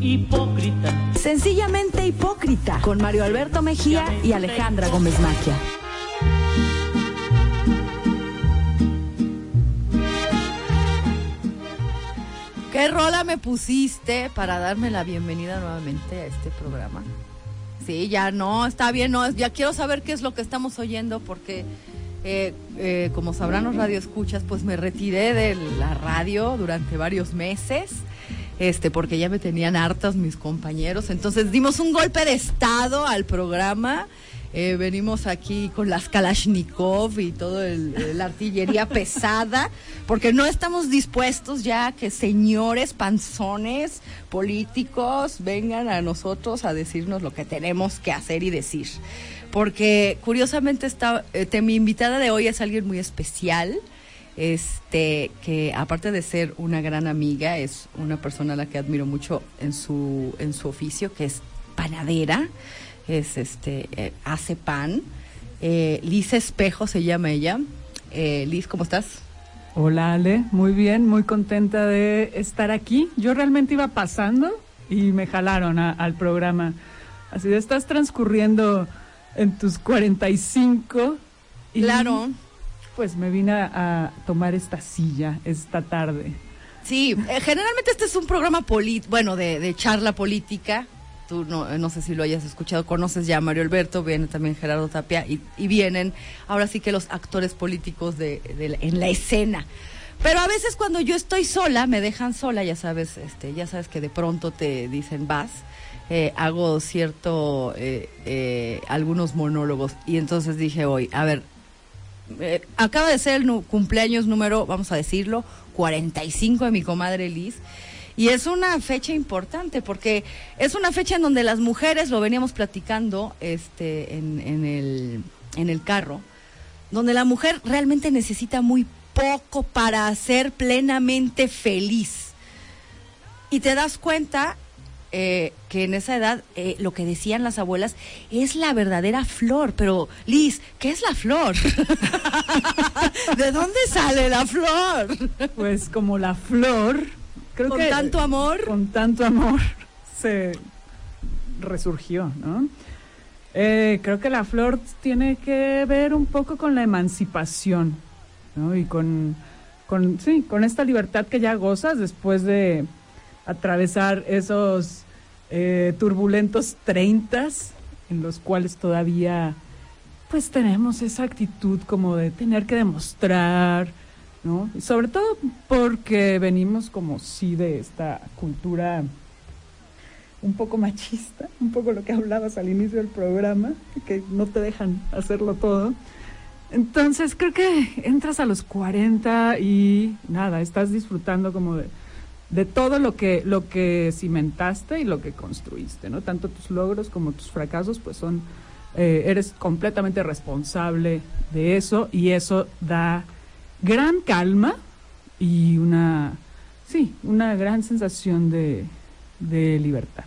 hipócrita. Sencillamente hipócrita, con Mario Alberto Mejía y Alejandra Gómez Maquia. ¿Qué rola me pusiste para darme la bienvenida nuevamente a este programa? Sí, ya no, está bien, no, ya quiero saber qué es lo que estamos oyendo porque eh, eh, como sabrán los radioescuchas, pues me retiré de la radio durante varios meses, este, porque ya me tenían hartas mis compañeros. Entonces dimos un golpe de estado al programa. Eh, venimos aquí con las Kalashnikov y toda la artillería pesada, porque no estamos dispuestos ya que señores panzones políticos vengan a nosotros a decirnos lo que tenemos que hacer y decir porque curiosamente está, eh, mi invitada de hoy es alguien muy especial, este, que aparte de ser una gran amiga, es una persona a la que admiro mucho en su, en su oficio, que es panadera, es este, eh, hace pan. Eh, Liz Espejo se llama ella. Eh, Liz, ¿cómo estás? Hola Ale, muy bien, muy contenta de estar aquí. Yo realmente iba pasando y me jalaron al programa. Así de estás transcurriendo en tus 45. Y claro. Pues me vine a, tomar esta silla esta tarde. Sí, eh, generalmente este es un programa bueno, de, charla política. Tú no, no, sé si lo hayas escuchado, conoces ya a Mario Alberto, viene también Gerardo Tapia y, vienen ahora sí que los actores políticos de, en la escena. Pero a veces cuando yo estoy sola, me dejan sola, ya sabes, este, ya sabes que de pronto te dicen vas eh, hago cierto, eh, eh, algunos monólogos. Y entonces dije hoy, a ver, acaba de ser el cumpleaños número, vamos a decirlo, 45 de mi comadre Liz. Y es una fecha importante porque es una fecha en donde las mujeres, lo veníamos platicando este, en, el, en el carro, donde la mujer realmente necesita muy poco para ser plenamente feliz. Y te das cuenta eh, que en esa edad eh, lo que decían las abuelas es la verdadera flor. Pero, Liz, ¿qué es la flor? ¿De dónde sale la flor? Pues como la flor, creo con tanto amor. Con tanto amor se resurgió, ¿no? Eh, creo que la flor tiene que ver un poco con la emancipación, ¿no? Y con, con, sí, con esta libertad que ya gozas después de atravesar esos eh, turbulentos treintas en los cuales todavía pues tenemos esa actitud como de tener que demostrar, ¿no? Sobre todo porque venimos como sí de esta cultura un poco machista, un poco lo que hablabas al inicio del programa, que no te dejan hacerlo todo. Entonces creo que entras a los 40 y nada, estás disfrutando como de de todo lo que, lo que cimentaste y lo que construiste, ¿no? Tanto tus logros como tus fracasos, pues son, eh, eres completamente responsable de eso y eso da gran calma y una, sí, una gran sensación de, de libertad.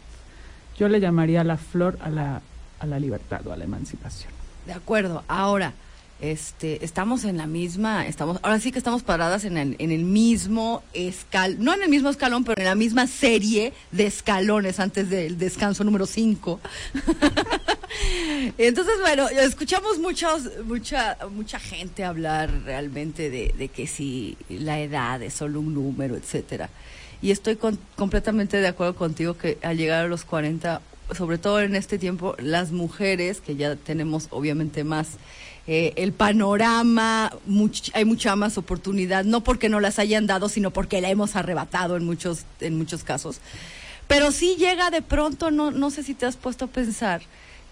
Yo le llamaría la flor a la, a la libertad o a la emancipación. De acuerdo. Ahora, este, estamos en la misma, estamos, ahora sí que estamos paradas en el, en el mismo escalón, no en el mismo escalón, pero en la misma serie de escalones antes del descanso número 5. Entonces, bueno, escuchamos muchos, mucha, mucha gente hablar realmente de, de, que si la edad es solo un número, etcétera. Y estoy completamente de acuerdo contigo que al llegar a los 40, sobre todo en este tiempo, las mujeres, que ya tenemos obviamente más eh, el panorama, hay mucha más oportunidad, no porque no las hayan dado, sino porque la hemos arrebatado en muchos, en muchos casos. Pero sí llega de pronto, no, no sé si te has puesto a pensar,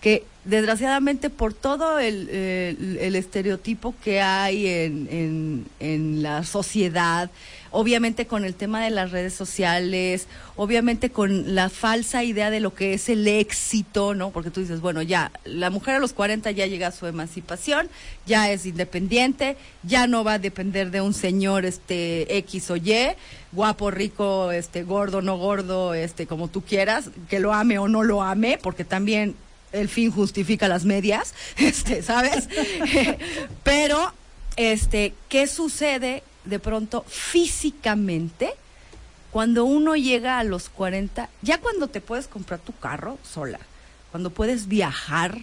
que desgraciadamente por todo el, estereotipo que hay en, en, la sociedad, obviamente con el tema de las redes sociales, obviamente con la falsa idea de lo que es el éxito, ¿no? Porque tú dices, bueno, ya, la mujer a los 40 ya llega a su emancipación, ya es independiente, ya no va a depender de un señor este X o Y, guapo, rico, este gordo, no gordo, este como tú quieras, que lo ame o no lo ame, porque también el fin justifica las medias, este, ¿sabes? Pero, este, ¿qué sucede de pronto físicamente? cuando uno llega a los 40, ya cuando te puedes comprar tu carro sola, cuando puedes viajar,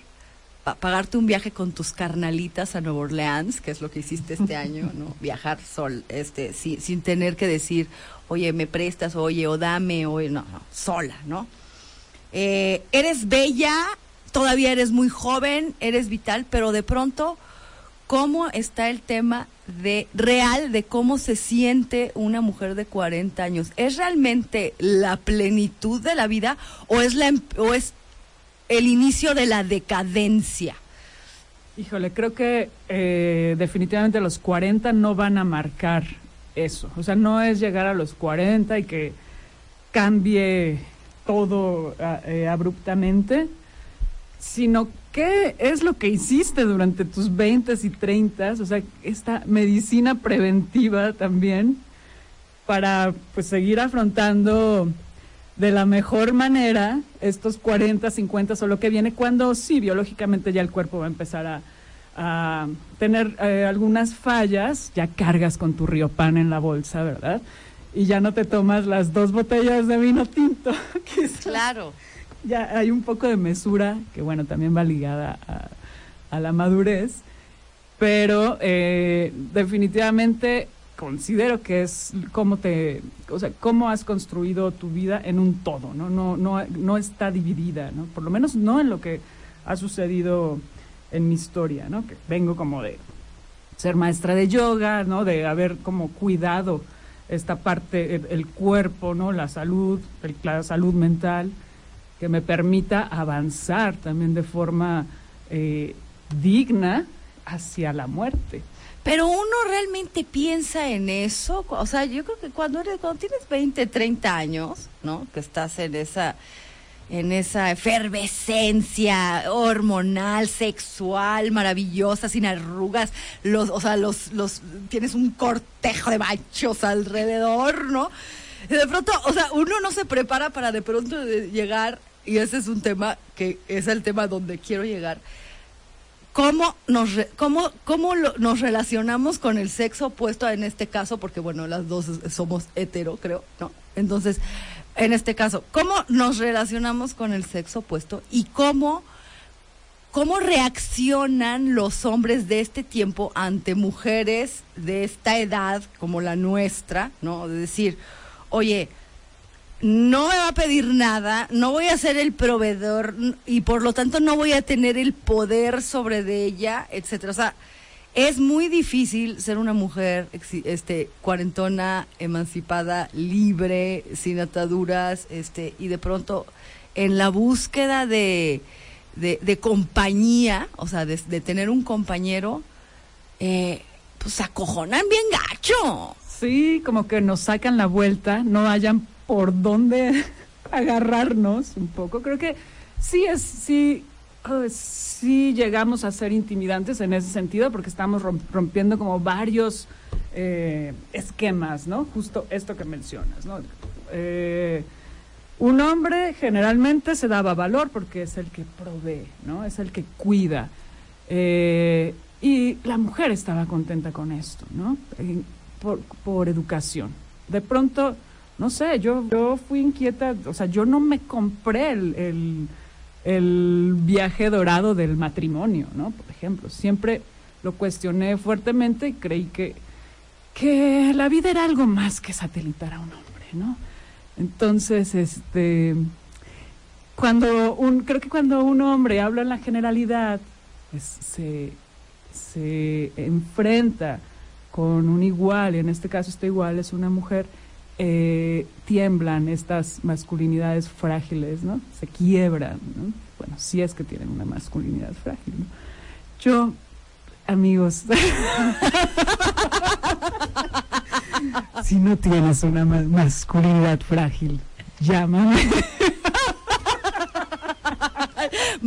pa- pagarte un viaje con tus carnalitas a Nueva Orleans, que es lo que hiciste este año, ¿no? Viajar sol, este, sin, sin tener que decir, oye, me prestas, oye, o dame, oye, no, no, sola, ¿no? Eh, eres bella, todavía eres muy joven, eres vital, pero de pronto, ¿cómo está el tema de real de cómo se siente una mujer de 40 años? ¿Es realmente la plenitud de la vida o es la em- o es el inicio de la decadencia? Híjole, creo que eh, definitivamente los 40 no van a marcar eso. O sea, no es llegar a los 40 y que cambie todo ah, eh, abruptamente, sino qué es lo que hiciste durante tus 20 y 30, o sea, esta medicina preventiva también para pues seguir afrontando de la mejor manera estos 40, 50 o lo que viene cuando sí, biológicamente ya el cuerpo va a empezar a, a tener eh, algunas fallas, ya cargas con tu río pan en la bolsa, ¿verdad? Y ya no te tomas las dos botellas de vino tinto. quizás. Claro. Ya hay un poco de mesura, que bueno, también va ligada a, la madurez, pero eh, definitivamente considero que es cómo te, o sea, cómo has construido tu vida en un todo, ¿no? No, no, no está dividida, ¿no? Por lo menos no en lo que ha sucedido en mi historia, ¿no? Que vengo como de ser maestra de yoga, ¿no? De haber como cuidado esta parte, el, el cuerpo, ¿no? La salud, el- la salud mental, que me permita avanzar también de forma eh, digna hacia la muerte. Pero uno realmente piensa en eso, o sea, yo creo que cuando eres cuando tienes 20, 30 años, ¿no? Que estás en esa en esa efervescencia hormonal, sexual, maravillosa, sin arrugas, los, o sea, los, los, tienes un cortejo de machos alrededor, ¿no? De pronto, o sea, uno no se prepara para de pronto llegar, y ese es un tema que es el tema donde quiero llegar, cómo nos cómo, cómo nos relacionamos con el sexo opuesto en este caso, porque bueno, las dos somos hetero, creo, ¿no? Entonces, en este caso, ¿cómo nos relacionamos con el sexo opuesto y cómo, cómo reaccionan los hombres de este tiempo ante mujeres de esta edad como la nuestra, ¿no? De decir, oye, no me va a pedir nada, no voy a ser el proveedor y por lo tanto no voy a tener el poder sobre ella, etcétera. O sea, es muy difícil ser una mujer este cuarentona, emancipada, libre, sin ataduras, este y de pronto en la búsqueda de de, de compañía, o sea, de, de tener un compañero, eh, pues acojonan bien gacho. Sí, como que nos sacan la vuelta, no hayan por dónde agarrarnos un poco. Creo que sí es, sí, eh, sí llegamos a ser intimidantes en ese sentido, porque estamos rom- rompiendo como varios eh, esquemas, ¿no? Justo esto que mencionas, ¿no? Eh, un hombre generalmente se daba valor porque es el que provee, ¿no? Es el que cuida. Eh, y la mujer estaba contenta con esto, ¿no? Por, por educación. De pronto, no sé, yo, yo fui inquieta, o sea, yo no me compré el, el, viaje dorado del matrimonio, ¿no? Por ejemplo, siempre lo cuestioné fuertemente y creí que, que la vida era algo más que satelitar a un hombre, ¿no? Entonces, este, cuando un, creo que cuando un hombre habla en la generalidad, pues, se, se enfrenta con un igual, y en este caso este igual es una mujer, eh, tiemblan estas masculinidades frágiles, ¿no? Se quiebran, ¿no? Bueno, si es que tienen una masculinidad frágil, ¿no? Yo, amigos, si no tienes una ma- masculinidad frágil, llámame.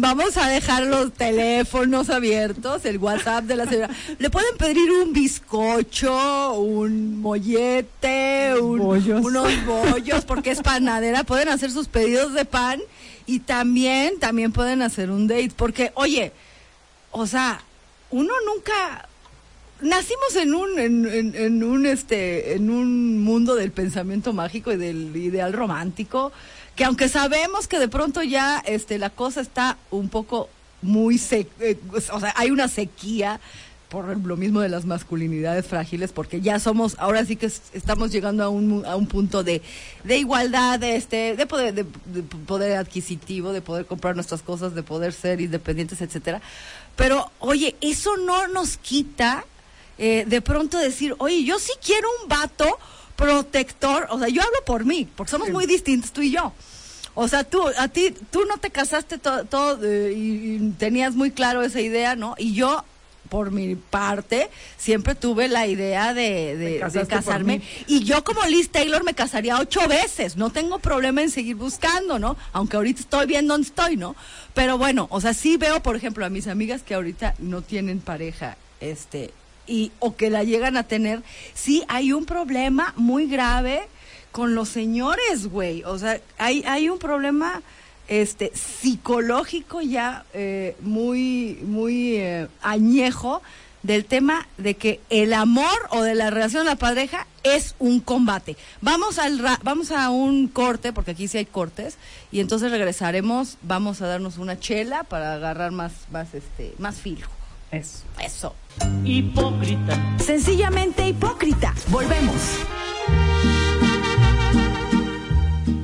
Vamos a dejar los teléfonos abiertos, el WhatsApp de la señora. Le pueden pedir un bizcocho, un mollete, un- Bollos. unos bollos, porque es panadera. Pueden hacer sus pedidos de pan y también, también pueden hacer un date. Porque, oye, o sea, uno nunca, nacimos en un, en, en- en un, este, en un mundo del pensamiento mágico y del ideal romántico, que aunque sabemos que de pronto ya, este, la cosa está un poco muy sec, eh, o sea, hay una sequía por lo mismo de las masculinidades frágiles, porque ya somos, ahora sí que es- estamos llegando a un, a un punto de, de igualdad, de, este, de, poder, de, de poder adquisitivo, de poder comprar nuestras cosas, de poder ser independientes, etcétera. Pero, oye, eso no nos quita eh, de pronto decir, oye, yo sí quiero un vato protector, o sea, yo hablo por mí, porque somos muy distintos tú y yo. O sea, tú, a ti, tú no te casaste to- todo eh, y, y tenías muy claro esa idea, ¿no? Y yo, por mi parte, siempre tuve la idea de, de- de casarme. Y yo como Liz Taylor me casaría ocho veces. No tengo problema en seguir buscando, ¿no? Aunque ahorita estoy bien donde estoy, ¿no? Pero bueno, o sea, sí veo, por ejemplo, a mis amigas que ahorita no tienen pareja, este, y, o que la llegan a tener, sí hay un problema muy grave con los señores, güey. O sea, hay, hay un problema este psicológico ya eh, muy muy eh, añejo del tema de que el amor o de la relación de la pareja es un combate. Vamos al ra- vamos a un corte porque aquí sí hay cortes y entonces regresaremos, vamos a darnos una chela para agarrar más más este más filo. Eso. Eso. Hipócrita. Sencillamente hipócrita. Volvemos.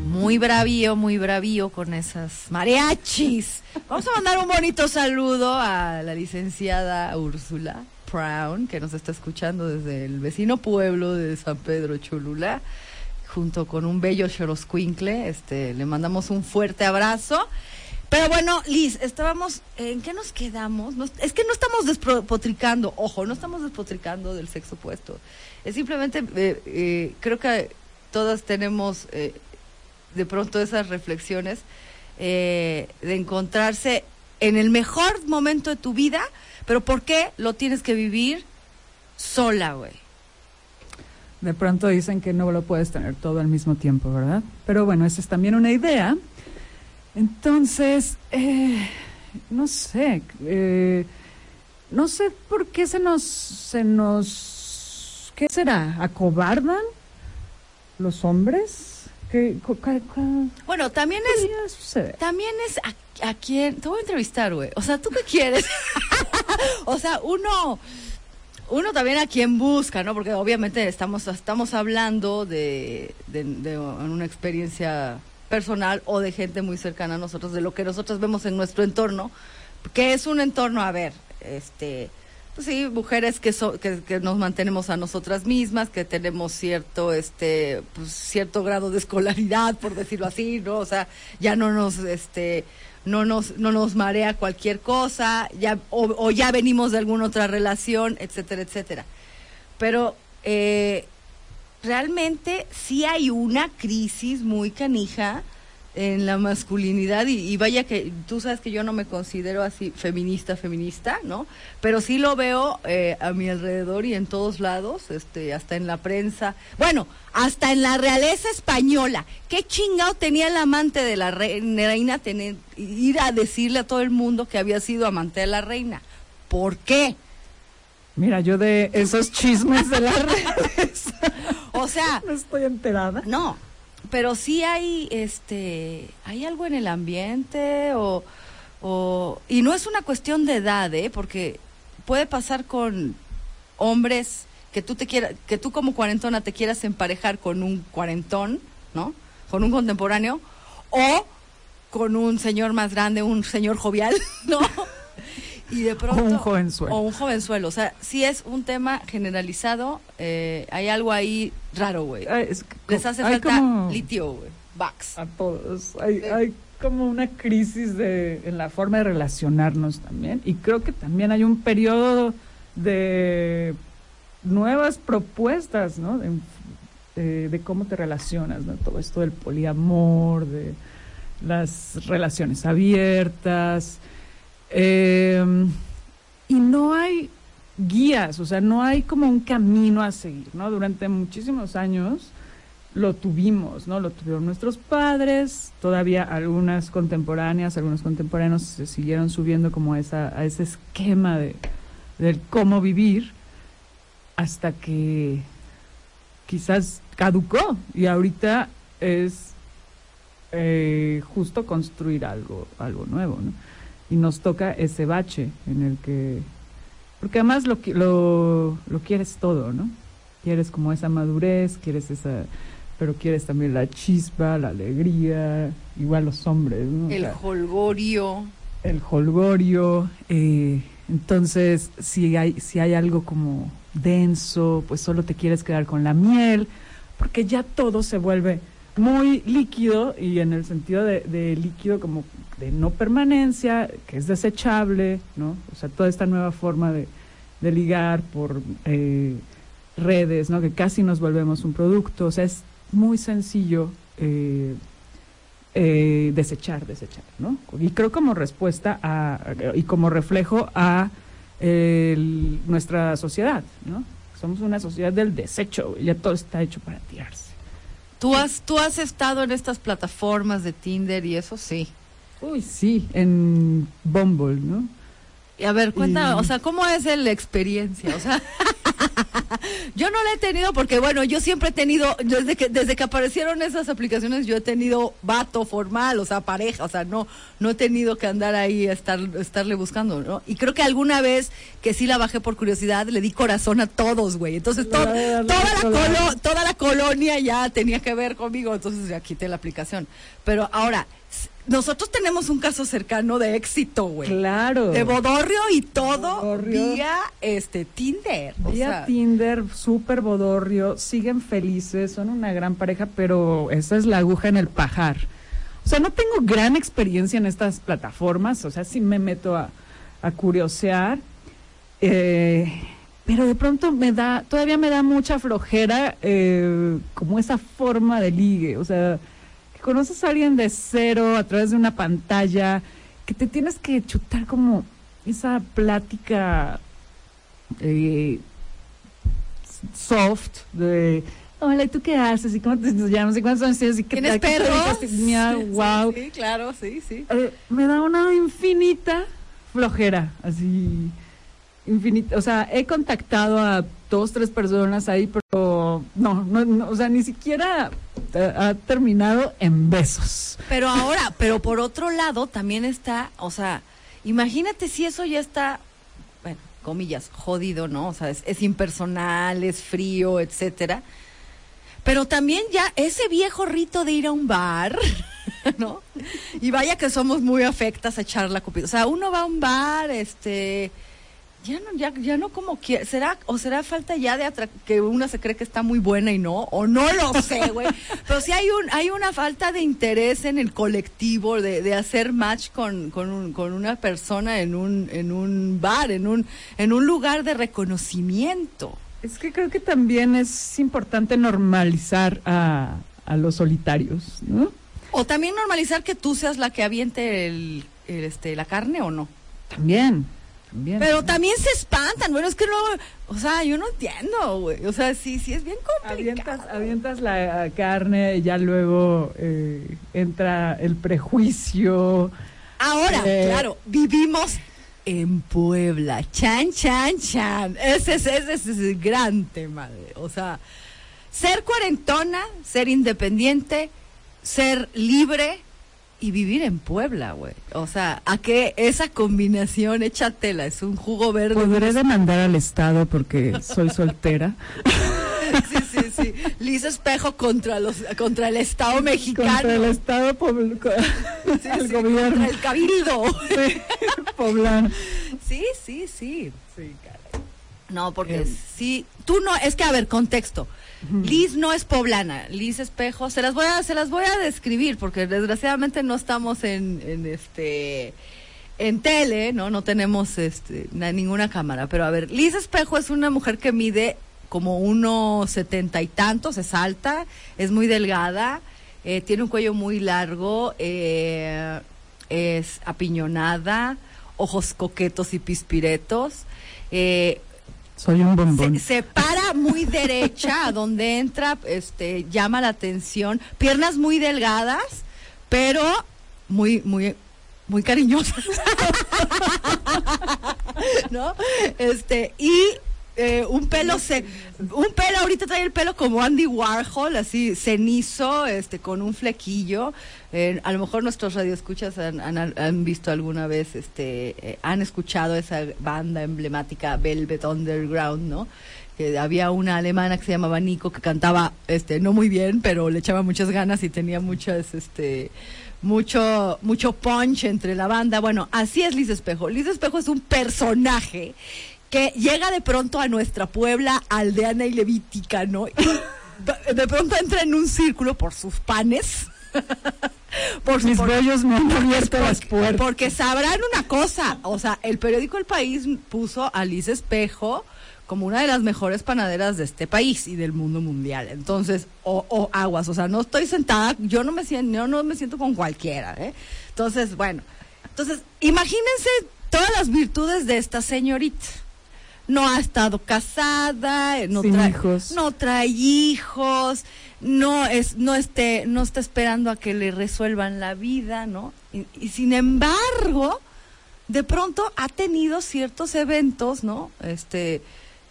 Muy bravío, muy bravío con esas mariachis. Vamos a mandar un bonito saludo a la licenciada Úrsula Brown, que nos está escuchando desde el vecino pueblo de San Pedro Cholula, junto con un bello Xoroscuincle. Este, le mandamos un fuerte abrazo. Pero bueno, Liz, estábamos, ¿en qué nos quedamos? Nos- es que no estamos despotricando, ojo, no estamos despotricando del sexo opuesto. Es simplemente, eh, eh, creo que todas tenemos eh, de pronto esas reflexiones eh, de encontrarse en el mejor momento de tu vida, pero ¿por qué lo tienes que vivir sola, güey? De pronto dicen que no lo puedes tener todo al mismo tiempo, ¿verdad? Pero bueno, esa es también una idea. Entonces, eh, no sé, eh, no sé por qué se nos, se nos, ¿qué será? ¿Acobardan los hombres? ¿Qué, cu- cu- Bueno, también es? También es a, a quién. Te voy a entrevistar, güey. O sea, ¿tú qué quieres? o sea, uno. Uno también a quien busca, ¿no? Porque obviamente estamos, estamos hablando de, de, de una experiencia personal o de gente muy cercana a nosotros, de lo que nosotros vemos en nuestro entorno, que es un entorno, a ver, este, pues sí, mujeres que, so- que, que nos mantenemos a nosotras mismas, que tenemos cierto, este, pues cierto grado de escolaridad, por decirlo así, ¿no? O sea, ya no nos, este, no nos, no nos marea cualquier cosa, ya, o, o ya venimos de alguna otra relación, etcétera, etcétera. Pero eh, realmente sí hay una crisis muy canija en la masculinidad y, y vaya que tú sabes que yo no me considero así feminista, feminista, ¿no? Pero sí lo veo eh, a mi alrededor y en todos lados, este, hasta en la prensa, bueno, hasta en la realeza española. ¿Qué chingado tenía el amante de la re- reina tener, ir a decirle a todo el mundo que había sido amante de la reina? ¿Por qué? Mira, yo de esos chismes de las redes O sea, no estoy enterada. No, pero sí hay, este, hay algo en el ambiente o, o, y no es una cuestión de edad, ¿eh? Porque puede pasar con hombres que tú te quieras, que tú como cuarentona te quieras emparejar con un cuarentón, ¿no? Con un contemporáneo o con un señor más grande, un señor jovial, ¿no? Y de pronto un jovenzuelo. O un jovenzuelo, o sea, sí es un tema generalizado, eh, hay algo ahí raro, güey. Que Les hace falta como- litio, güey. Vax. a todos. Hay, hay como una crisis de, en la forma de relacionarnos también. Y creo que también hay un periodo de nuevas propuestas, ¿no? De, de- de cómo te relacionas, ¿no? Todo esto del poliamor, de las relaciones abiertas. Eh, y no hay guías, o sea, no hay como un camino a seguir, ¿no? Durante muchísimos años lo tuvimos, ¿no? Lo tuvieron nuestros padres, todavía algunas contemporáneas, algunos contemporáneos se siguieron subiendo como a, esa, ese esquema de, del cómo vivir. hasta que quizás caducó y ahorita es eh, justo construir algo, algo nuevo, ¿no? Y nos toca ese bache en el que, porque además lo, lo, lo quieres todo, ¿no? Quieres como esa madurez, quieres esa, pero quieres también la chispa, la alegría, igual los hombres, ¿no? El holgorio. el holgorio. eh, entonces, si hay, si hay algo como denso, pues solo te quieres quedar con la miel, porque ya todo se vuelve muy líquido y en el sentido de, líquido como de no permanencia, que es desechable, ¿no? O sea, toda esta nueva forma de, de ligar por eh, redes, ¿no? Que casi nos volvemos un producto, o sea, es muy sencillo. eh, eh, desechar, desechar, ¿no? Y creo como respuesta a, y como reflejo a el- nuestra sociedad, ¿no? Somos una sociedad del desecho, ya todo está hecho para tirarse. ¿Tú has, tú has estado en estas plataformas de Tinder y eso sí. Uy, sí, en Bumble, ¿no? Y a ver, cuenta, Y- o sea, ¿cómo es la experiencia? O sea, yo no la he tenido porque, bueno, yo siempre he tenido, desde que desde que aparecieron esas aplicaciones, yo he tenido vato formal, o sea, pareja, o sea, no no he tenido que andar ahí a estar, estarle buscando, ¿no? Y creo que alguna vez que sí la bajé por curiosidad, le di corazón a todos, güey. Entonces, to- La- la- toda, la colo- toda la colonia ya tenía que ver conmigo, entonces ya quité la aplicación. Pero ahora, nosotros tenemos un caso cercano de éxito, güey. Claro. De bodorrio y todo Bodorrio. vía este Tinder. O Vía sea, Tinder, súper bodorrio, siguen felices, son una gran pareja, pero esa es la aguja en el pajar. O sea, no tengo gran experiencia en estas plataformas, o sea, sí me meto a, a curiosear, eh, pero de pronto me da, todavía me da mucha flojera eh, como esa forma de ligue, o sea, que conoces a alguien de cero a través de una pantalla, que te tienes que chutar como esa plática eh, soft de hola, ¿y tú qué haces? ¿Y cómo te llamas? ¿Y cuántos años tienes? ¿Y qué ¿Tienes perros? mira, Sí, wow. Sí, claro, sí, sí. Eh, me da una infinita flojera, así infinita. O sea, he contactado a dos, tres personas ahí, pero no, no, no, o sea, ni siquiera ha terminado en besos. Pero ahora, pero por otro lado también está, o sea, imagínate si eso ya está, bueno, comillas, jodido, ¿no? O sea, es, impersonal, es frío, etcétera. Pero también ya ese viejo rito de ir a un bar, ¿no? Y vaya que somos muy afectas a echar la copita. O sea, uno va a un bar, este, ya no, ya, ya no como quiere. ¿Será, o será falta ya de atra- que una se cree que está muy buena y no? O no lo sé, güey. Pero sí hay un, hay una falta de interés en el colectivo, de, de hacer match con, con, un- con una persona en un, en un bar, en un, en un lugar de reconocimiento. Es que creo que también es importante normalizar a, a los solitarios, ¿no? O también normalizar que tú seas la que aviente el, el, este, la carne o no. También, Pero también se espantan, bueno, es que no, o sea, yo no entiendo, güey. O sea, sí, sí es bien complicado. Avientas, avientas la eh, carne y ya luego eh, entra el prejuicio. Ahora, Eh, claro, vivimos en Puebla. Chan, chan, chan. Ese es, ese es el gran tema. O sea, ser cuarentona, ser independiente, ser libre y vivir en Puebla, güey. O sea, a qué esa combinación, échatela, es un jugo verde. Podré demandar al Estado porque soy soltera. Sí, sí, sí. Liz Espejo contra los contra el Estado mexicano. Contra el Estado público. Sí, el sí, gobierno. contra el cabildo. Sí, poblano. Sí, sí, sí. Sí, caray. No, porque Em. sí, tú no, es que a ver, contexto. Liz no es poblana, Liz Espejo, se las voy a, se las voy a describir, porque desgraciadamente no estamos en, en este en tele, ¿no? No tenemos este na- ninguna cámara. Pero a ver, Liz Espejo es una mujer que mide como unos setenta y tantos, es alta, es muy delgada, eh, tiene un cuello muy largo, eh, es apiñonada, ojos coquetos y pispiretos. eh, Soy un bombón. se, se para muy derecha, a donde entra, este, llama la atención. Piernas muy delgadas, pero muy, muy, muy cariñosas. ¿No? Este, y eh, un pelo se, un pelo ahorita trae el pelo como Andy Warhol, así cenizo, este, con un flequillo. Eh, a lo mejor nuestros radioescuchas han, han, han visto alguna vez, este, eh, han escuchado esa banda emblemática Velvet Underground, ¿no? Que había una alemana que se llamaba Nico que cantaba, este, no muy bien, pero le echaba muchas ganas y tenía muchas, este, mucho, mucho punch entre la banda. Bueno, así es Liz Espejo. Liz Espejo es un personaje que llega de pronto a nuestra Puebla aldeana y levítica, ¿no? Y de pronto entra en un círculo por sus panes. por mis bollos me han abierto las puertas. Porque sabrán una cosa, o sea, el periódico El País puso a Liz Espejo como una de las mejores panaderas de este país y del mundo mundial. Entonces, o, o aguas, o sea, no estoy sentada, yo no me siento, yo no me siento con cualquiera, ¿eh? Entonces, bueno, entonces, imagínense todas las virtudes de esta señorita. No ha estado casada, no Sin trae hijos. no trae hijos, no es, no esté, no está esperando a que le resuelvan la vida, ¿no? Y, y sin embargo, de pronto ha tenido ciertos eventos, ¿no? Este,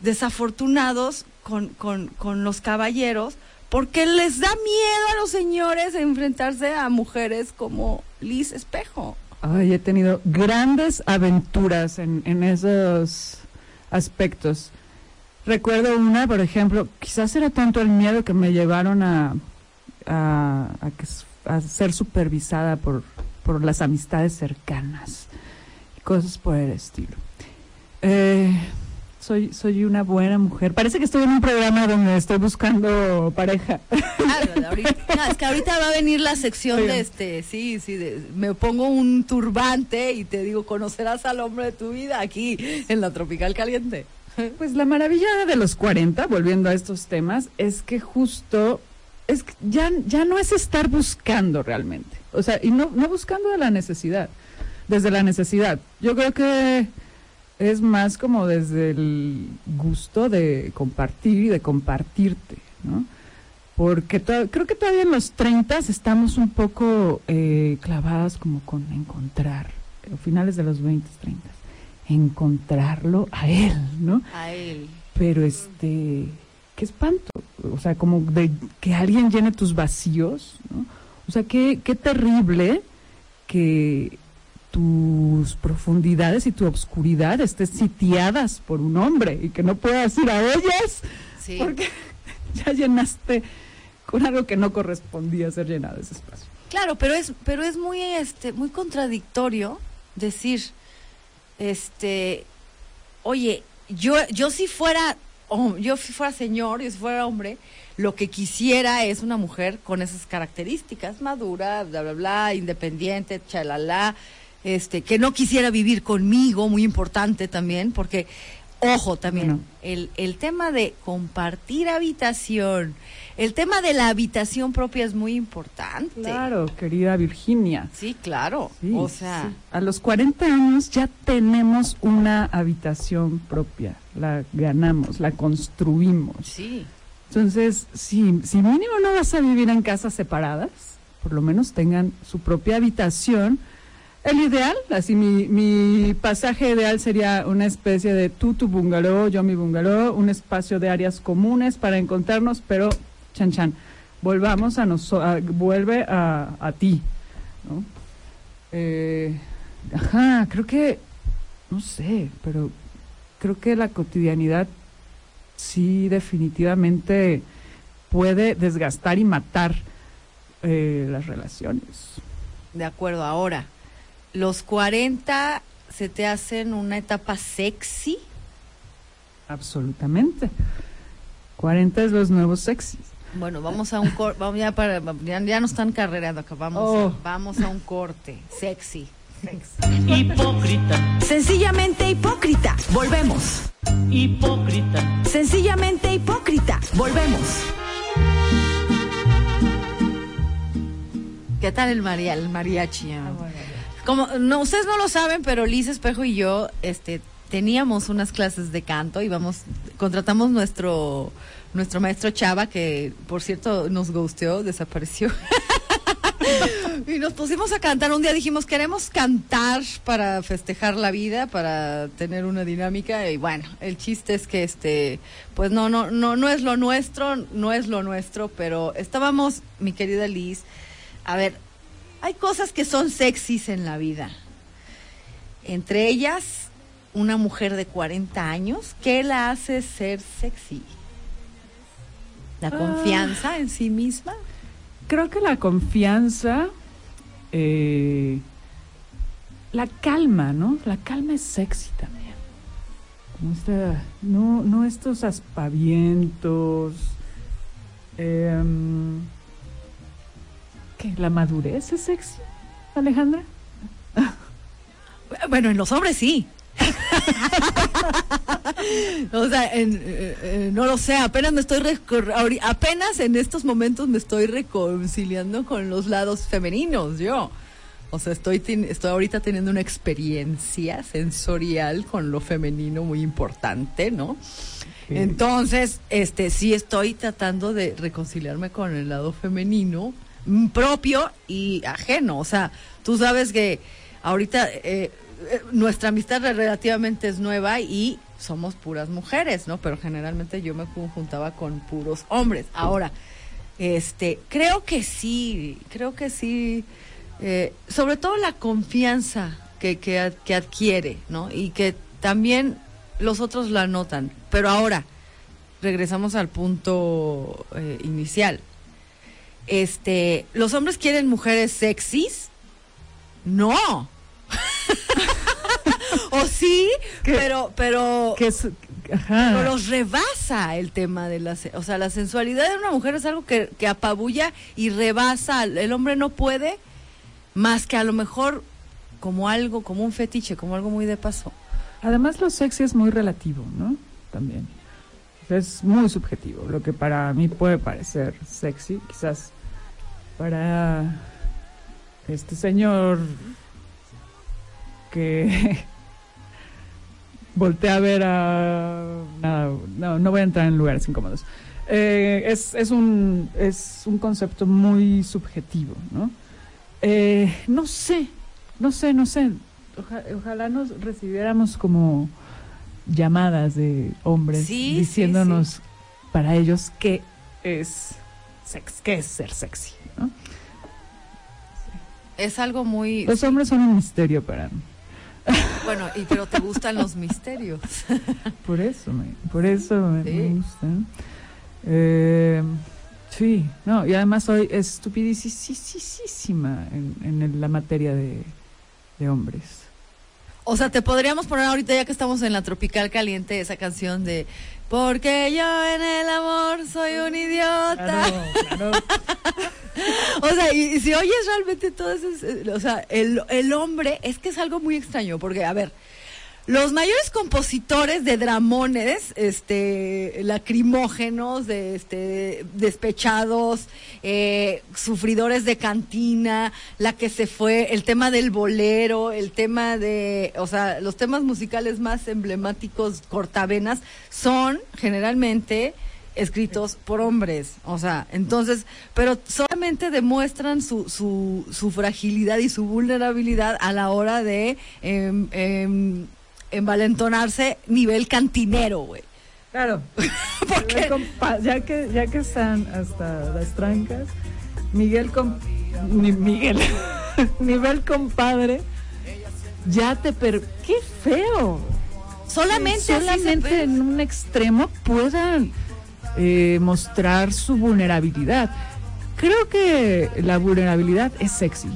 desafortunados con, con, con los caballeros, porque les da miedo a los señores enfrentarse a mujeres como Liz Espejo. Ay, he tenido grandes aventuras en, en esos aspectos. Recuerdo una, por ejemplo, quizás era tanto el miedo que me llevaron a, a, ser supervisada por, por las amistades cercanas y cosas por el estilo. Eh, soy, soy una buena mujer. Parece que estoy en un programa donde estoy buscando pareja. Ah, ahorita- no, es que ahorita va a venir la sección Oigan. de este, sí, sí, de- me pongo un turbante y te digo, conocerás al hombre de tu vida aquí en la Tropical Caliente. Pues la maravilla de los 40, volviendo a estos temas, es que justo es que ya, ya no es estar buscando realmente. O sea, y no, no buscando de la necesidad, desde la necesidad. Yo creo que es más como desde el gusto de compartir y de compartirte, ¿no? Porque creo que todavía en los 30 estamos un poco eh, clavadas como con encontrar, o finales de los 20, 30, encontrarlo a él, ¿no? A él. Pero este, qué espanto, o sea, como de que alguien llene tus vacíos, ¿no? O sea, qué, qué terrible que tus profundidades y tu obscuridad estén sitiadas por un hombre y que no puedas ir a ellas Sí. porque ya llenaste con algo que no correspondía ser llenado ese espacio. Claro, pero es, pero es muy, este, muy contradictorio decir, este, oye, yo, yo si fuera, yo si fuera señor, yo si fuera hombre, lo que quisiera es una mujer con esas características, madura, bla, bla, bla, independiente, chalala, este, que no quisiera vivir conmigo, muy importante también, porque, ojo también, el, el tema de compartir habitación, el tema de la habitación propia es muy importante. Claro, querida Virginia. Sí, claro. Sí, o sea, sí. a los 40 años ya tenemos una habitación propia, la ganamos, la construimos. sí. Entonces, si, si mínimo no vas a vivir en casas separadas, por lo menos tengan su propia habitación. El ideal, así mi, mi pasaje ideal sería una especie de tú tu bungalow, yo mi bungalow, un espacio de áreas comunes para encontrarnos, pero chan chan, volvamos a nosotros, vuelve a, a ti, ¿no? Eh, ajá, creo que, no sé, pero creo que la cotidianidad sí definitivamente puede desgastar y matar eh, las relaciones. De acuerdo, ahora, los 40 se te hacen una etapa sexy. Absolutamente. 40 es los nuevos sexys. Bueno, vamos a un corte, vamos ya para, ya, ya nos están carrereando acá, vamos, Oh. a, vamos a un corte, sexy. Hipócrita, Sencillamente hipócrita. Volvemos. hipócrita, Sencillamente hipócrita. Volvemos. ¿Qué tal el, maria, el mariachi? ah? Como no, ustedes no lo saben, pero Liz Espejo y yo, este, teníamos unas clases de canto y vamos, contratamos nuestro, nuestro maestro Chava, que por cierto nos gusteó, desapareció. y nos pusimos a cantar. Un día dijimos, queremos cantar para festejar la vida, para tener una dinámica. Y bueno, el chiste es que este, pues no, no, no, no es lo nuestro, no es lo nuestro, pero estábamos, mi querida Liz, a ver, hay cosas que son sexys en la vida. Entre ellas, una mujer de 40 años, ¿qué la hace ser sexy? ¿La Ah. confianza en sí misma? Creo que la confianza, eh, la calma, ¿no? La calma es sexy también. Como esta- no, no estos aspavientos. em, ¿Qué? ¿La madurez es sexy, Alejandra? Bueno, en los hombres sí. o sea, en, eh, eh, no lo sé, apenas me estoy apenas en estos momentos me estoy reconciliando con los lados femeninos, yo. O sea, estoy estoy ahorita teniendo una experiencia sensorial con lo femenino muy importante, ¿no? Entonces, este sí estoy tratando de reconciliarme con el lado femenino propio y ajeno. O sea, tú sabes que ahorita eh, eh, nuestra amistad re- relativamente es nueva y somos puras mujeres, ¿no? Pero generalmente yo me juntaba con puros hombres. Ahora, este, creo que sí, creo que sí. eh, sobre todo la confianza que, que adquiere, ¿no? Y que también los otros la notan. Pero ahora, regresamos al punto eh, inicial. Este, ¿los hombres quieren mujeres sexys? No. o sí, ¿Qué? pero, pero, Que es, ajá. pero los rebasa el tema de la, o sea, la sensualidad de una mujer es algo que, que apabulla y rebasa. El hombre no puede más que a lo mejor como algo, como un fetiche, como algo muy de paso. Además, lo sexy es muy relativo, ¿no? También. Es muy subjetivo. Lo que para mí puede parecer sexy, quizás para este señor que voltea a ver a... nada, no, no voy a entrar en lugares incómodos. Eh, es, es, un, es un concepto muy subjetivo, ¿no? Eh, no sé, no sé, no sé. Oja- ojalá nos recibiéramos como llamadas de hombres Sí, sí, diciéndonos para ellos qué es sex, qué es ser sexy, ¿no? Es algo muy... Los hombres son un misterio para mí. Bueno, y pero te gustan los misterios. Por eso, me, por eso me, Sí. me gusta. Eh, sí, no, y además soy estupidísima en, en la materia de, de hombres. O sea, te podríamos poner ahorita, ya que estamos en la tropical caliente, esa canción de Porque yo en el amor soy un idiota. claro. O sea, y, y si oyes realmente todo eso, es, eh, o sea, el, el hombre, es que es algo muy extraño, porque, a ver, los mayores compositores de dramones, este, lacrimógenos, de, este, despechados, eh, sufridores de cantina, la que se fue, el tema del bolero, el tema de, o sea, los temas musicales más emblemáticos, cortavenas, son generalmente escritos por hombres, o sea, entonces, pero solamente demuestran su, su, su fragilidad y su vulnerabilidad a la hora de em, em, envalentonarse nivel cantinero, güey. Claro. Porque- Ya que, ya que están hasta las trancas, Miguel ni- Miguel, nivel compadre, ya te per qué feo. Solamente, se solamente en un extremo puedan eh, mostrar su vulnerabilidad. Creo que la vulnerabilidad es sexy.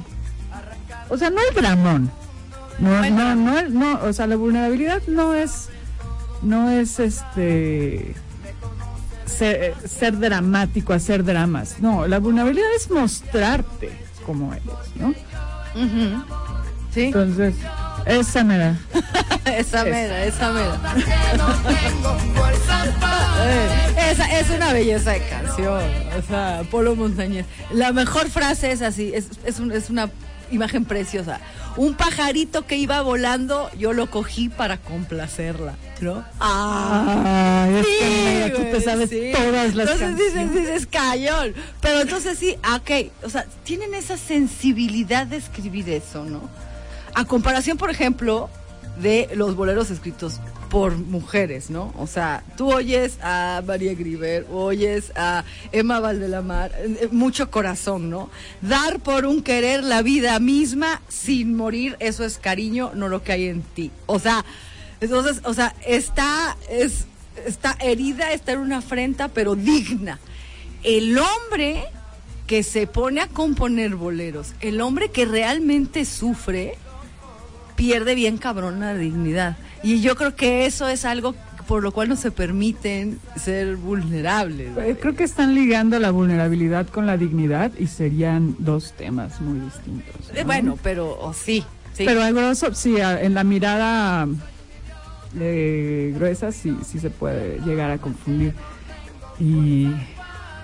O sea, no el dramón. No, no, no, no, o sea, la vulnerabilidad no es, no es este ser, ser dramático, hacer dramas. No, la vulnerabilidad es mostrarte como eres, ¿no? Ujú. Sí, Entonces, esa me da. esa mera, esa mera. Esa es una belleza de canción. O sea, Polo Montañez. La mejor frase es así, es, es, un- es una imagen preciosa. Un pajarito que iba volando, yo lo cogí para complacerla. ¿no? Ah, es que sí, mira, tú te sabes sí. todas las entonces dices, dices cañón. Pero entonces sí, ah, ok, o sea, tienen esa sensibilidad de escribir eso, ¿no? A comparación, por ejemplo, de los boleros escritos por mujeres, ¿no? O sea, tú oyes a María Griver, oyes a Emma Valdelamar, eh, mucho corazón, ¿no? Dar por un querer la vida misma sin morir, eso es cariño, no lo que hay en ti. O sea, entonces, o sea, está, es, está herida, está en una afrenta, pero digna. El hombre que se pone a componer boleros, el hombre que realmente sufre, pierde bien cabrón la dignidad. Y yo creo que eso es algo por lo cual no se permiten ser vulnerables. güey. Eh, Creo que están ligando la vulnerabilidad con la dignidad y serían dos temas muy distintos. Eh, ¿no? Bueno, pero o sí, sí. Pero al grosso, sí, en la mirada eh, gruesa sí, sí se puede llegar a confundir. Y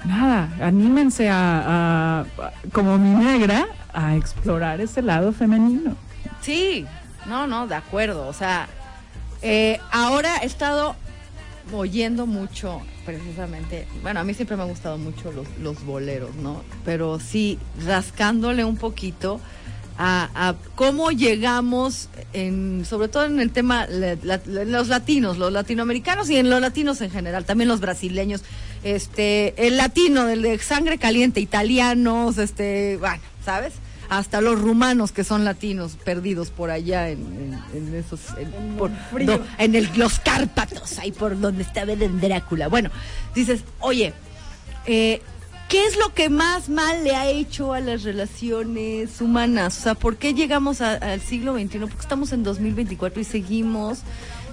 nada, anímense a, a- como mi negra, a explorar ese lado femenino. Sí, no, no, de acuerdo. O sea, eh, ahora he estado oyendo mucho, precisamente, bueno, a mí siempre me han gustado mucho los, boleros, ¿no? Pero sí, rascándole un poquito a, a cómo llegamos, en, sobre todo en el tema, la- los latinos, los latinoamericanos y en los latinos en general, también los brasileños, este, el latino, el de sangre caliente, italianos, este, bueno, ¿sabes? Hasta los rumanos que son latinos perdidos por allá en, en- en esos en, por- frío. do- en el- los Cárpatos ahí por donde estaba el Drácula bueno dices oye eh, ¿Qué es lo que más mal le ha hecho a las relaciones humanas? O sea, ¿por qué llegamos a- al siglo XXI? Porque estamos en 2024 y seguimos,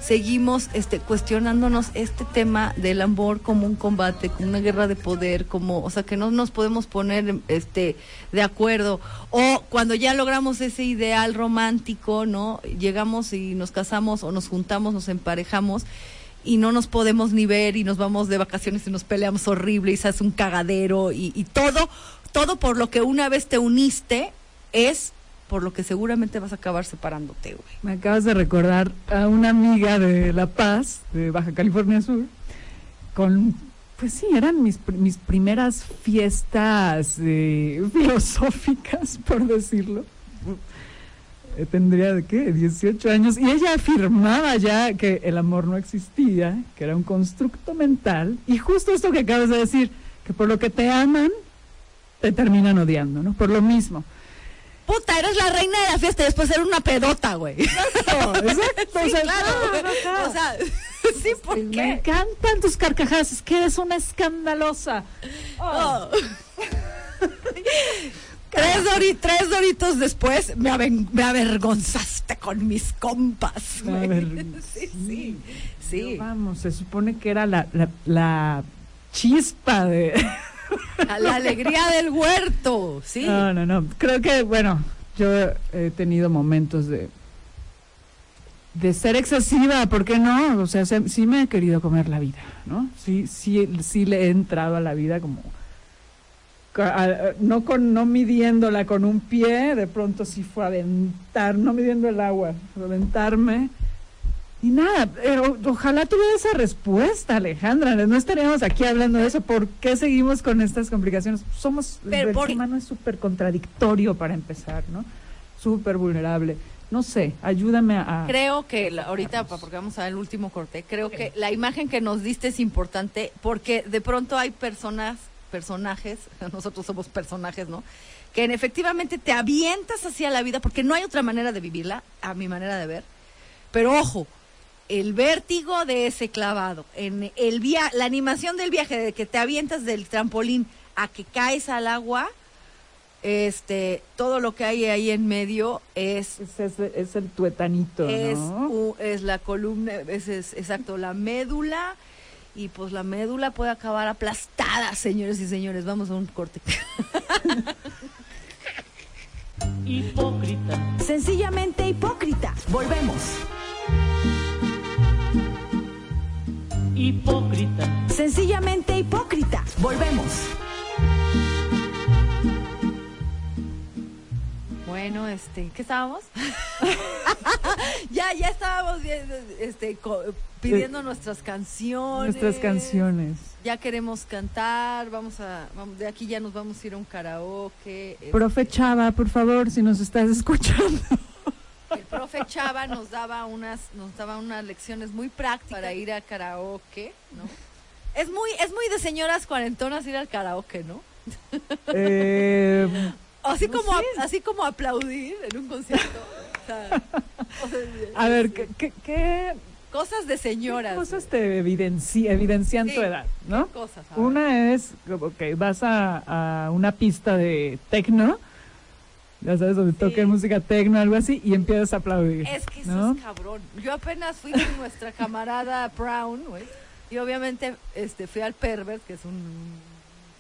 seguimos este, cuestionándonos este tema del amor como un combate, como una guerra de poder, como, o sea, que no nos podemos poner este, de acuerdo. O cuando ya logramos ese ideal romántico, ¿no? Llegamos y nos casamos o nos juntamos, nos emparejamos y no nos podemos ni ver y nos vamos de vacaciones y nos peleamos horrible y se hace un cagadero y, y todo, todo por lo que una vez te uniste es por lo que seguramente vas a acabar separándote, güey. Me acabas de recordar a una amiga de La Paz, de Baja California Sur, con, pues sí, eran mis, mis primeras fiestas eh, filosóficas, por decirlo. Eh, Tendría de qué, 18 años, y ella afirmaba ya que el amor no existía, que era un constructo mental, y justo esto que acabas de decir, que por lo que te aman, te terminan odiando, ¿no? Por lo mismo. Puta, eres la reina de la fiesta y después eres una pedota, güey. Exacto, exacto, Sí, o sea, claro, ajá. O sea, sí, ¿por Me qué? encantan tus carcajadas, es que eres una escandalosa. Oh. tres, dori- tres doritos después me, aven- me avergonzaste con mis compas. Güey. sí, sí. Vamos, se supone que era la, la, la chispa de... A la alegría del huerto, sí. No, no, no. Creo que, bueno, yo he tenido momentos de de ser excesiva, ¿por qué no? O sea, se- sí me he querido comer la vida, ¿no? Sí, sí, sí le he entrado a la vida como no con no midiéndola con un pie, de pronto sí fue aventar, no midiendo el agua, aventarme. Y nada, pero ojalá tuviera esa respuesta, Alejandra. No estaríamos aquí hablando de eso. ¿Por qué seguimos con estas complicaciones? Somos, Pero el por- ser humano es súper contradictorio para empezar, ¿no? Súper vulnerable. No sé, ayúdame a... Creo que la- ahorita, porque vamos a ver el último corte, creo que la imagen que nos diste es importante porque de pronto hay personas, personajes, nosotros somos personajes, ¿no? Que en- efectivamente te avientas hacia la vida porque no hay otra manera de vivirla, a mi manera de ver. Pero ojo, el vértigo de ese clavado, en el via la animación del viaje, de que te avientas del trampolín a que caes al agua, este, todo lo que hay ahí en medio es Es, es- es el tuetanito, es, ¿no? u- es la columna, es, es- exacto, la médula. Y pues la médula puede acabar aplastada, señores y señores. Vamos a un corte. hipócrita, Sencillamente hipócrita. Volvemos. Hipócrita, Sencillamente hipócrita. Volvemos. Bueno, este, ¿qué estábamos? ya, ya estábamos este, co- pidiendo nuestras canciones. Nuestras canciones. Ya queremos cantar, vamos a, vamos, de aquí ya nos vamos a ir a un karaoke. este, Profe Chava, por favor, si nos estás escuchando. Profe Chava nos daba unas, nos daba unas lecciones muy prácticas para ir a karaoke, ¿no? Es muy, es muy de señoras cuarentonas ir al karaoke, ¿no? Eh, Así No como, sé. así como aplaudir en un concierto. O sea, o sea, a ver, ¿qué, qué, qué cosas de señoras. cosas te evidenci- evidencian Sí. tu edad, no? Cosas. Una es, ok, vas a, a una pista de tecno, ya sabes, donde Sí. toquen música tecno, algo así, y empiezas a aplaudir. Es que eso ¿no? es cabrón. Yo apenas fui con nuestra camarada Brown, güey. Y obviamente este, fui al Pervert, que es un,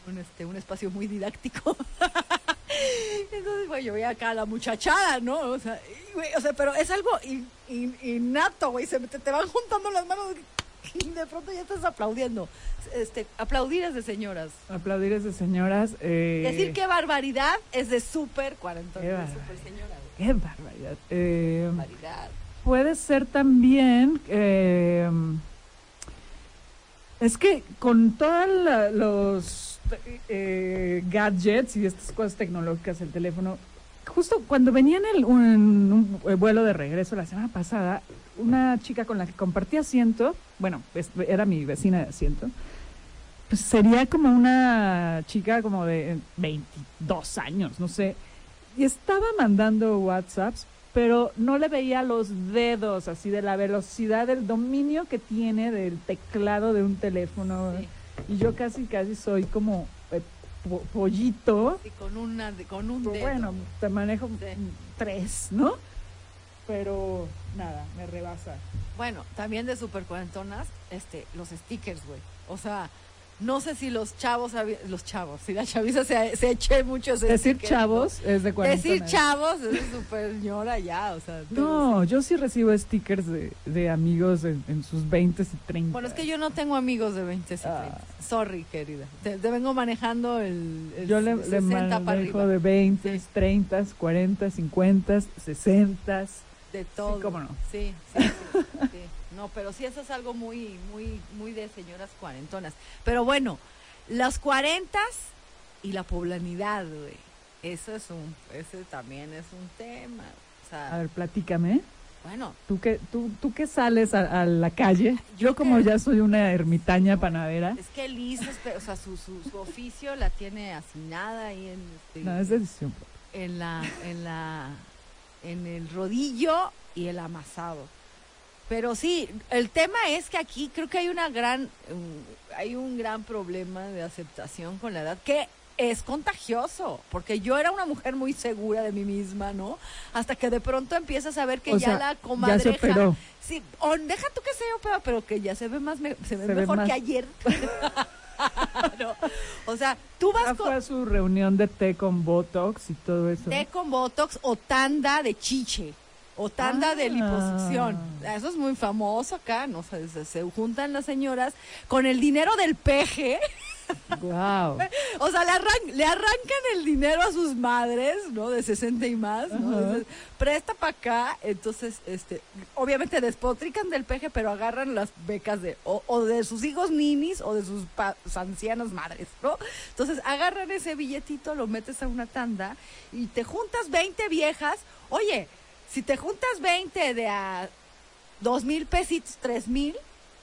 un, este, un espacio muy didáctico. Entonces, güey, yo veía acá a la muchachada, ¿no? O sea, y, güey, o sea pero es algo in- in- innato, güey. Se te, te van juntando las manos y de pronto ya estás aplaudiendo. Este, aplaudir es de señoras. Aplaudir es de señoras. eh, Decir qué barbaridad es de súper cuarentón, Qué de barbaridad. súper señora. Qué barbaridad. Eh, Barbaridad. puede ser también. eh, es que con todos los eh, gadgets y estas cosas tecnológicas, el teléfono, justo cuando venía en el, un, un vuelo de regreso la semana pasada, una chica con la que compartí asiento, bueno, pues, era mi vecina de asiento, pues sería como una chica como de 22 años, no sé, y estaba mandando WhatsApps, pero no le veía los dedos así de la velocidad del dominio que tiene del teclado de un teléfono. Sí. Y yo casi, casi soy como eh, po- pollito. Sí, con, una, con un Pero dedo. bueno, te manejo Sí. tres, ¿no? Pero nada, me rebasa. Bueno, también de super cuarentonas, este, los stickers, güey. O sea, no sé si los chavos, los chavos, si la chaviza se, se eche muchos Decir stickers, chavos es de ¿no? cuarentena. Decir chavos es de super señora ya, o sea. No, yo sí recibo stickers de, de amigos en, en sus 20 y 30. Bueno, es que yo no tengo amigos de 20 y 30. Ah. Sorry, querida. Te, te vengo manejando el, el Yo le, 60 le para manejo arriba. de 20, 30, 40, 50, 60. De todo. cómo no. Sí, sí, sí, sí. No, pero sí, eso es algo muy, muy, muy de señoras cuarentonas. Pero bueno, las cuarentas y la poblanidad, güey. Eso es un, ese también es un tema. O sea, A ver, platícame. bueno, ¿Tú que, tú, tú que sales a, a la calle, yo como ya soy una ermitaña panadera, es que Liz, o sea, su, su, su oficio la tiene asignada ahí en, este, no, es decisión en la, en la, en el rodillo y el amasado. Pero sí, el tema es que aquí creo que hay una gran, um, hay un gran problema de aceptación con la edad que es contagioso, porque yo era una mujer muy segura de mí misma, ¿no? Hasta que de pronto empiezas a ver que O ya sea, la ya comadreja, se operó. sí, o deja tú que se operó, pero que ya se ve más, me- se ve Se ve mejor más- que ayer. No, O sea, tú vas Ya con, fue a su reunión de té con Botox y todo eso. té con botox o tanda de chiche o tanda de Ah. liposucción. Eso es muy famoso acá, ¿no? O sea, se, se juntan las señoras con el dinero del peje. Wow. O sea, le, arran- le arrancan el dinero a sus madres, ¿no? De 60 y más, presta para acá. Entonces, este, obviamente despotrican del peje, pero agarran las becas de, o, o de sus hijos ninis o de sus ancianas madres, ¿no? Entonces, agarran ese billetito, lo metes a una tanda y te juntas 20 viejas. Oye, si te juntas 20 de a dos mil pesitos, tres mil,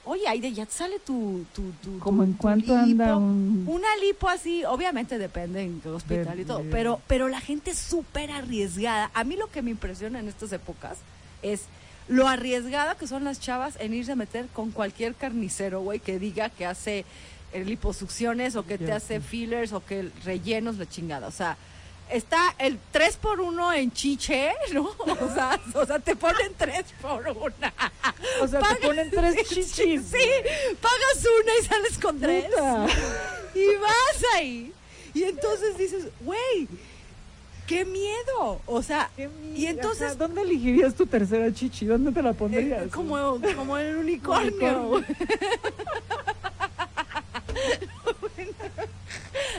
oye, ahí de ya te sale tu, tu, tu, ¿Cómo tu- en cuánto anda un...? Una lipo así, obviamente depende en qué hospital y todo, De- pero, pero la gente es súper arriesgada. A mí lo que me impresiona en estas épocas es lo arriesgada que son las chavas en irse a meter con cualquier carnicero, güey, que diga que hace eh, liposucciones o que te hace fillers o que rellenos la chingada. O sea, está el 3 por 1 en chiche, ¿no? O sea, o sea, te ponen 3 por 1. O sea, te ponen tres chichis. Sí, pagas una y sales con tres. Puta. Y vas ahí. Y entonces dices, güey, qué miedo. O sea, Qué y entonces, Ajá, ¿Dónde elegirías tu tercera chichi? ¿Dónde te la eh, pondrías? como, como el unicornio. Unicornio.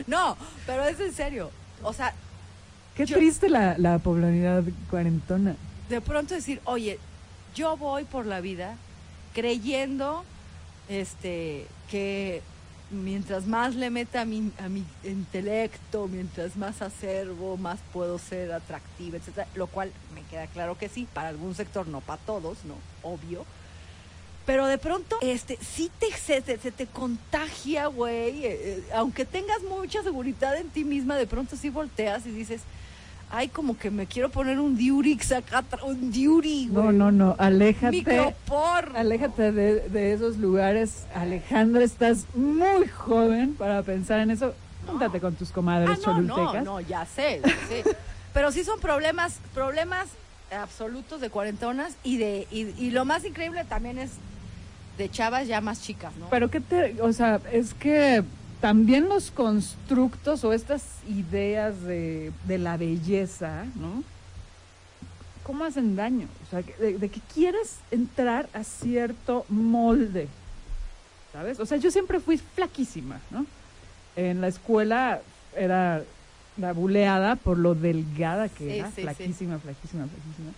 no, pero es en serio. O sea, Qué Yo- triste la, la cuarentona. de pronto decir, oye, yo voy por la vida creyendo este que mientras más le meta a mi, a mi intelecto, mientras más acervo, más puedo ser atractiva, etcétera, lo cual me queda claro que sí, para algún sector, no para todos, no, obvio. Pero de pronto, este, sí te, se, se te contagia, güey. eh, eh, aunque tengas mucha seguridad en ti misma, de pronto sí volteas y dices, ay, como que me quiero poner un Diurix acá, un Diuri, güey. No, no, no, aléjate. Micropor. Aléjate de, de esos lugares. Alejandra, estás muy joven para pensar en eso. Júntate con tus comadres Ah, no, no, no, ya sé, ya sé. Pero sí son problemas, problemas absolutos de cuarentonas y de y, y lo más increíble también es de chavas ya más chicas, ¿no? Pero qué te, o sea, es que también los constructos o estas ideas de, de la belleza, ¿no? ¿Cómo hacen daño? O sea, de, de que quieres entrar a cierto molde, ¿sabes? O sea, yo siempre fui flaquísima, ¿no? En la escuela era la buleada por lo delgada que Sí, era, sí, sí. flaquísima, flaquísima, flaquísima.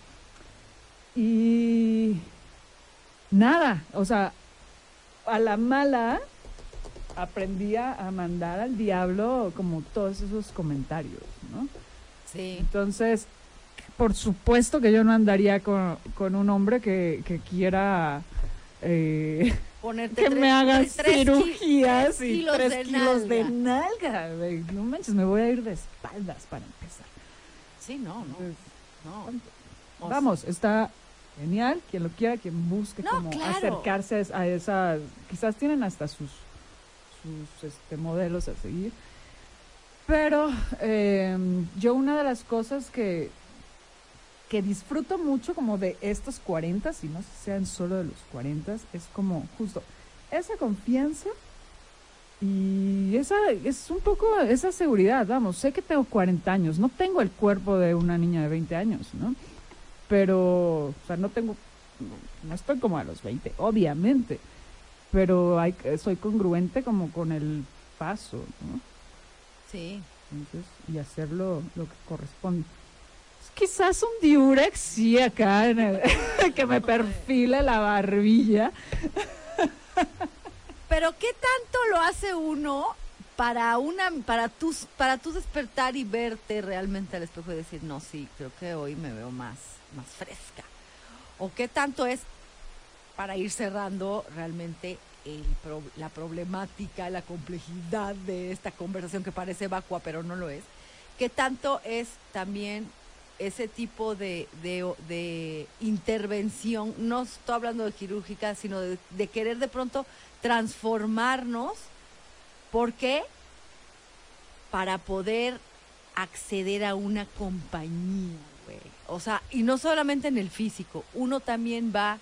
Y nada, o sea, a la mala aprendía a mandar al diablo como todos esos comentarios, ¿no? sí. Entonces, por supuesto que yo no andaría con, con un hombre que, que quiera eh, Ponerte que tres- me haga tres- tres ki- cirugías tres y tres de kilos de nalga. No manches, me voy a ir de espaldas para empezar. Sí, no, no, Entonces, Vamos, está genial. Quien lo quiera, quien busque No, como claro. acercarse a es- a esas. Quizás tienen hasta sus, sus este, modelos a seguir. Pero eh, yo una de las cosas que, que disfruto mucho como de estos 40, y no si sean solo de los 40, es como justo esa confianza y esa es un poco esa seguridad, vamos, sé que tengo 40 años, no tengo el cuerpo de una niña de 20 años, ¿no? Pero, o sea, no tengo, no estoy como a los 20, obviamente, pero hay, soy congruente como con el paso, ¿no? sí. Entonces, y hacerlo lo que corresponde. Pues Quizás un diurex, sí, acá, en el- que me perfile la barbilla. Pero qué tanto lo hace uno para una para tus para tu despertar y verte realmente al espejo y decir, "No, sí, creo que hoy me veo más más fresca." O qué tanto es para ir cerrando realmente la problemática, la complejidad de esta conversación que parece vacua, pero no lo es. ¿Qué tanto es también ese tipo de intervención? No estoy hablando de quirúrgica, sino de, de querer de pronto transformarnos. ¿Por qué? Para poder acceder a una compañía, güey. O sea, y no solamente en el físico, uno también va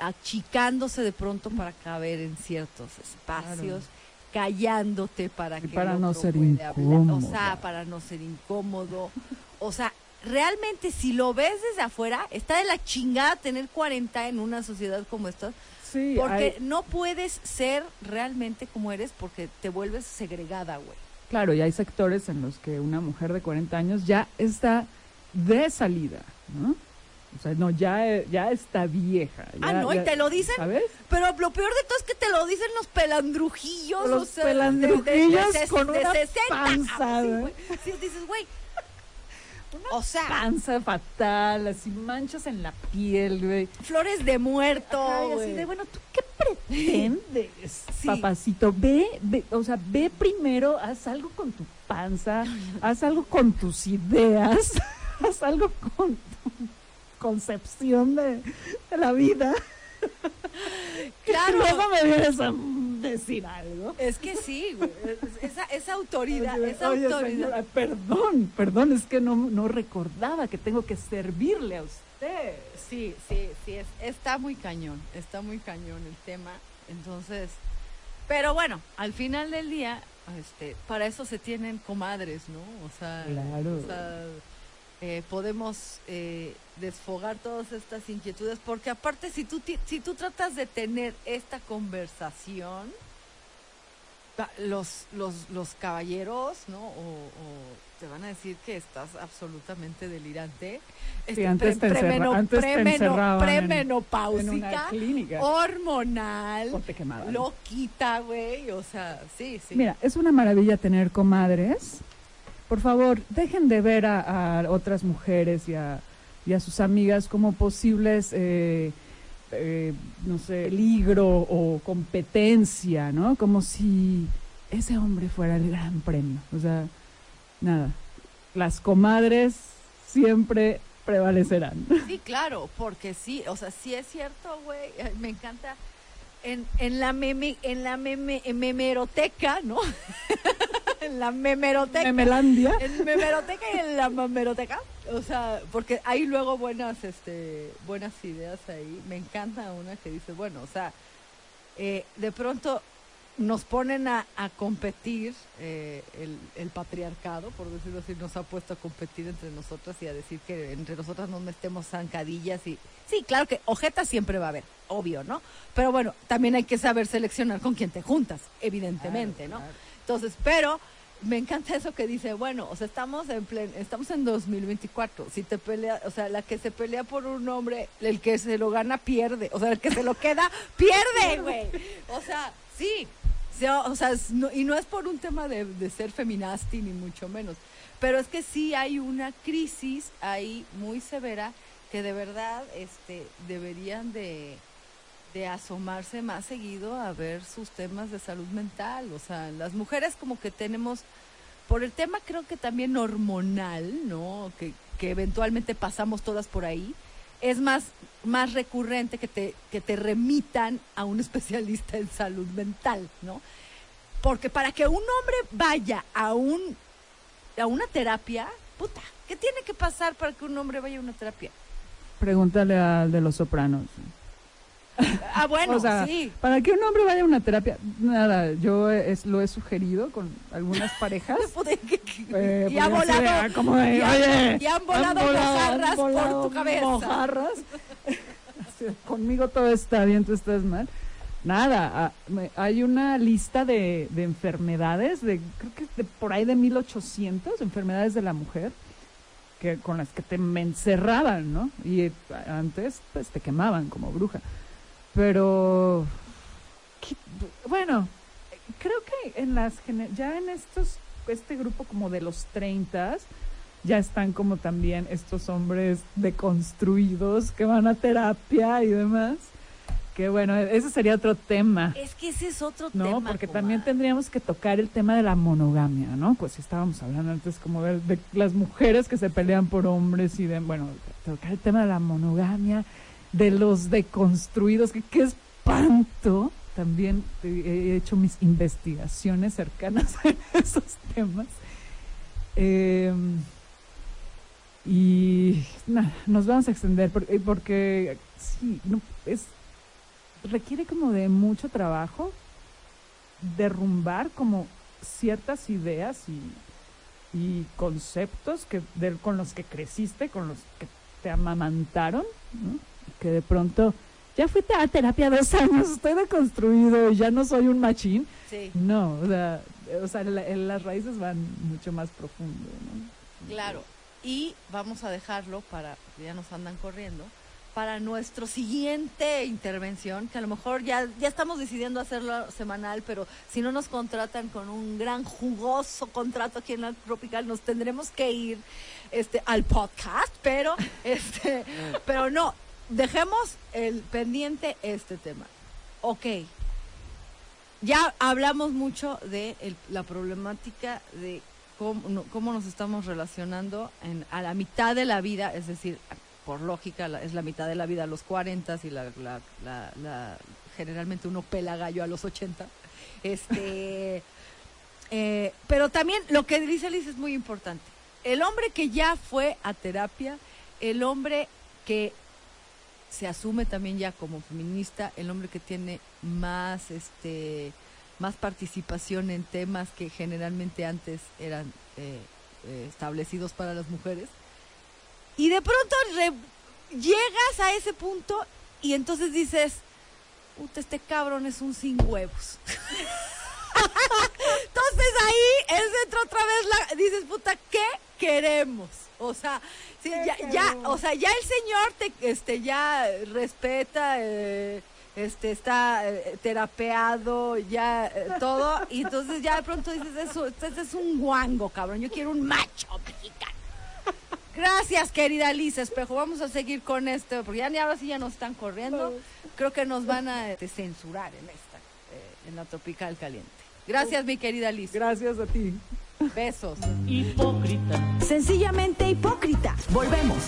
achicándose de pronto para caber en ciertos espacios, callándote para Y que para no ser hablar. O sea, para no ser incómodo. O sea, realmente si lo ves desde afuera, está de la chingada tener 40 en una sociedad como esta, Sí, porque hay- no puedes ser realmente como eres porque te vuelves segregada, güey. claro, y hay sectores en los que una mujer de 40 años ya está de salida, ¿no? O sea, no, ya, ya está vieja. Ah, ya- no, y te lo dicen, ¿Sabes? pero lo peor de todo es que te lo dicen los pelandrujillos. Los o sea, pelandrujillos de- de- con una 60, panza, güey. Sí, dices, güey. O sea, Panza fatal, así manchas en la piel, güey. flores de muerto. Ay, así de, bueno, ¿tú qué pretendes, Sí. papacito? Ve, ve, o sea, ve primero, haz algo con tu panza, haz algo con tus ideas, haz algo con concepción de, de la vida. Claro. Luego me a decir algo. Es que sí, güey. Esa, esa autoridad, Oye, esa oye, autoridad. señora, perdón, perdón, es que no, no recordaba que tengo que servirle a usted. Sí, sí, sí, es- está muy cañón, está muy cañón el tema. Entonces, pero bueno, al final del día, este, para eso se tienen comadres, ¿no? O sea, Claro. o sea, eh, podemos eh, desfogar todas estas inquietudes, porque aparte si tú, si tú tratas de tener esta conversación, los, los, los caballeros, ¿no? O, o te van a decir que estás absolutamente delirante. Este, antes te premeno- antes te premeno- en- premenopáusica, en hormonal, loquita, güey. O sea, sí, sí. Mira, es una maravilla tener comadres. Por favor, dejen de ver a, otras mujeres y a, sus amigas como posibles, eh, eh, no sé, peligro o competencia, ¿no? Como si ese hombre fuera el gran premio. O sea, nada. Las comadres siempre prevalecerán. Sí, claro, porque sí, o sea, sí es cierto, güey. Me encanta en, en la meme, en la meme, memeroteca, ¿no? en la memeroteca. Memelandia. En memeroteca y en la mameroteca. O sea, porque hay luego buenas, este, buenas ideas ahí. Me encanta una que dice, bueno, o sea, eh, de pronto nos ponen a, a competir, eh, el, el patriarcado, por decirlo así, nos ha puesto a competir entre nosotras y a decir que entre nosotras no metemos zancadillas y... Sí, claro que ojetas siempre va a haber, obvio, ¿no? Pero bueno, también hay que saber seleccionar con quién te juntas, evidentemente, ¿no? Entonces, pero me encanta eso que dice, bueno, o sea, estamos en plen, estamos en 2024. Si te pelea, o sea, la que se pelea por un hombre, el que se lo gana pierde, o sea, el que se lo queda pierde, güey. O sea, sí. O sea, no- y no es por un tema de, de ser feminasti ni mucho menos, pero es que sí hay una crisis ahí muy severa que de verdad este deberían de de asomarse más seguido a ver sus temas de salud mental. O sea, las mujeres como que tenemos, por el tema creo que también hormonal, ¿no? Que, que eventualmente pasamos todas por ahí, es más, más recurrente que te, que te remitan a un especialista en salud mental, ¿no? Porque para que un hombre vaya a un a una terapia, puta, ¿qué tiene que pasar para que un hombre vaya a una terapia? Pregúntale al de los sopranos. Ah, bueno, o sea, sí. para que un hombre vaya a una terapia, nada, yo es, lo he sugerido con algunas parejas. Eh, y ha volado, ah, como de, y ha- oye, y han volado mojarras han volado por tu cabeza. mojarras. Conmigo todo está bien, tú estás mal. Nada, ah, hay una lista de, de enfermedades, de creo que de por ahí de 1800 enfermedades de la mujer que con las que te encerraban, ¿no? Y eh, antes pues te quemaban como bruja. Pero ¿qué- bueno, creo que en las ya en estos este grupo como de los 30 ya están como también estos hombres deconstruidos que van a terapia y demás. Que bueno, ese sería otro tema. Es que ese es otro No, tema. porque también tendríamos que tocar el tema de la monogamia, ¿no? Pues estábamos hablando antes como de, de las mujeres que se pelean por hombres y de, bueno, tocar el tema de la monogamia, de los deconstruidos, que qué espanto. También he hecho mis investigaciones cercanas a esos temas. Eh, y nada, nos vamos a extender porque, porque sí, es requiere como de mucho trabajo derrumbar como ciertas ideas y, conceptos que con los que creciste, con los que te amamantaron, ¿no? Que de pronto ya fui a terapia dos años, estoy deconstruido y ya no soy un machín. Sí, No, o sea, o sea la- las raíces van mucho más profundo. ¿no? claro. Y vamos a dejarlo para, ya nos andan corriendo, para nuestro siguiente intervención, que a lo mejor ya, ya estamos decidiendo hacerlo semanal, pero si no nos contratan con un gran jugoso contrato aquí en la Tropical, nos tendremos que ir este, al podcast, pero, este, pero no, dejemos el pendiente este tema. Ok, ya hablamos mucho de el- la problemática de cómo, no- cómo nos estamos relacionando en, a la mitad de la vida, es decir, por lógica la- es la mitad de la vida a los 40 y la, la- la- la- generalmente uno pela gallo a los 80. Este, eh, pero también lo que dice Liz es muy importante. El hombre que ya fue a terapia, el hombre que se asume también ya como feminista, el hombre que tiene más este más participación en temas que generalmente antes eran eh, eh, establecidos para las mujeres. Y de pronto re- llegas a ese punto y entonces dices, este cabrón es un sin huevos. ahí es entra otra vez la dices, puta, ¿qué queremos? O sea, sí, ya, ya, o sea, ya el señor te este ya respeta eh, este está eh, terapeado, ya eh, todo, y entonces ya de pronto dices, eso, este es un guango, cabrón, yo quiero un macho mexicano. Gracias, querida Lisa Espejo. Vamos a seguir con esto, porque ya ni ahora sí ya nos están corriendo. Creo que nos van a este, censurar en esta, eh, en la Tropical Caliente. Gracias, mi querida Lisa. Gracias a ti. Besos. Hipócrita. Sencillamente hipócrita. Volvemos.